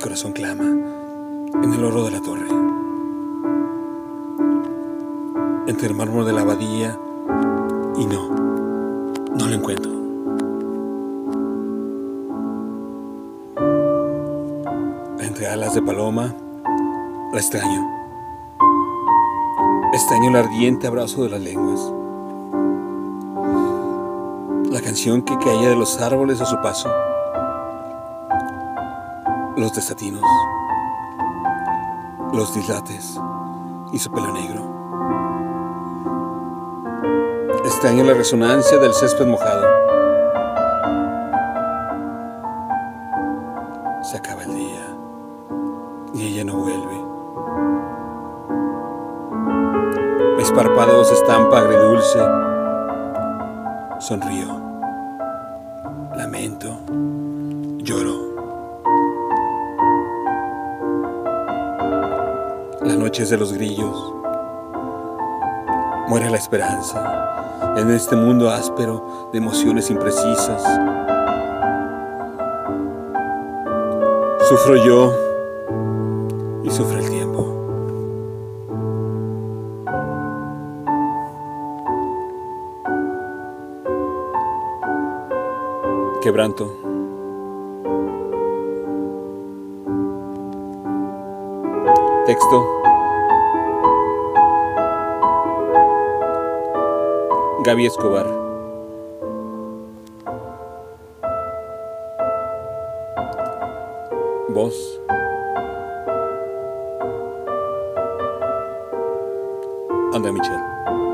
corazón clama en el oro de la torre. Entre el mármol de la abadía y no, no lo encuentro. Entre alas de paloma, la extraño. Extraño el ardiente abrazo de las lenguas. La canción que caía de los árboles a su paso. Los desatinos. Los dislates y su pelo negro. Extraño la resonancia del césped mojado. Se acaba el día y ella no vuelve. Mis párpados estampa agridulce. Sonrío. Lamento. Lloro. La noche es de los grillos. Muere la esperanza en este mundo áspero de emociones imprecisas. Sufro yo y sufre el tiempo. Quebranto. Texto. Gaby Escobar. Voz. André Michel.